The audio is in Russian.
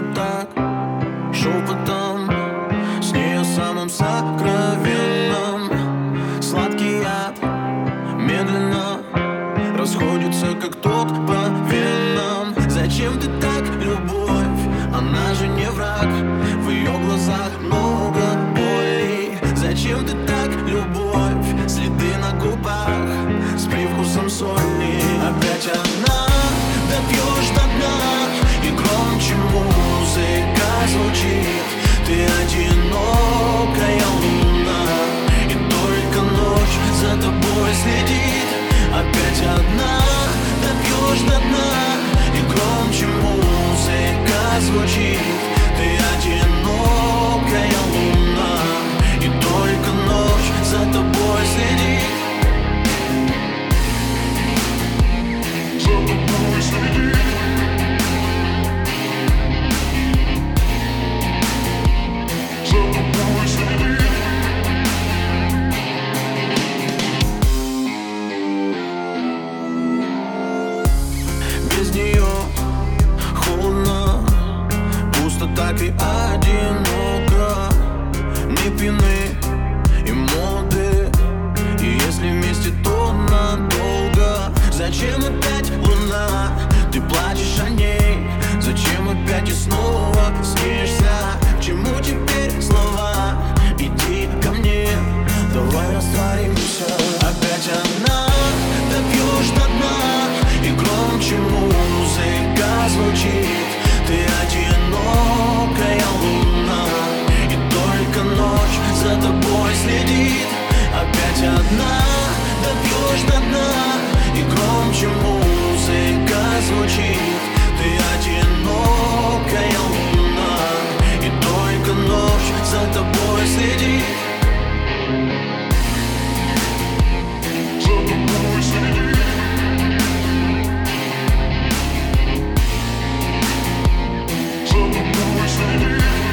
вот так Шепотом С нее самым сокровенным. Сладкий яд Медленно Расходится, как тот по венам. Зачем ты так, любовь? Она же не враг. В ее глазах много боли Зачем ты так, любовь? Следы на губах С привкусом соли следит Опять одна Допьешь до дна. И громче музыка звучит так и одиноко Ни пины и моды. И если вместе, то надолго. Зачем опять always the leave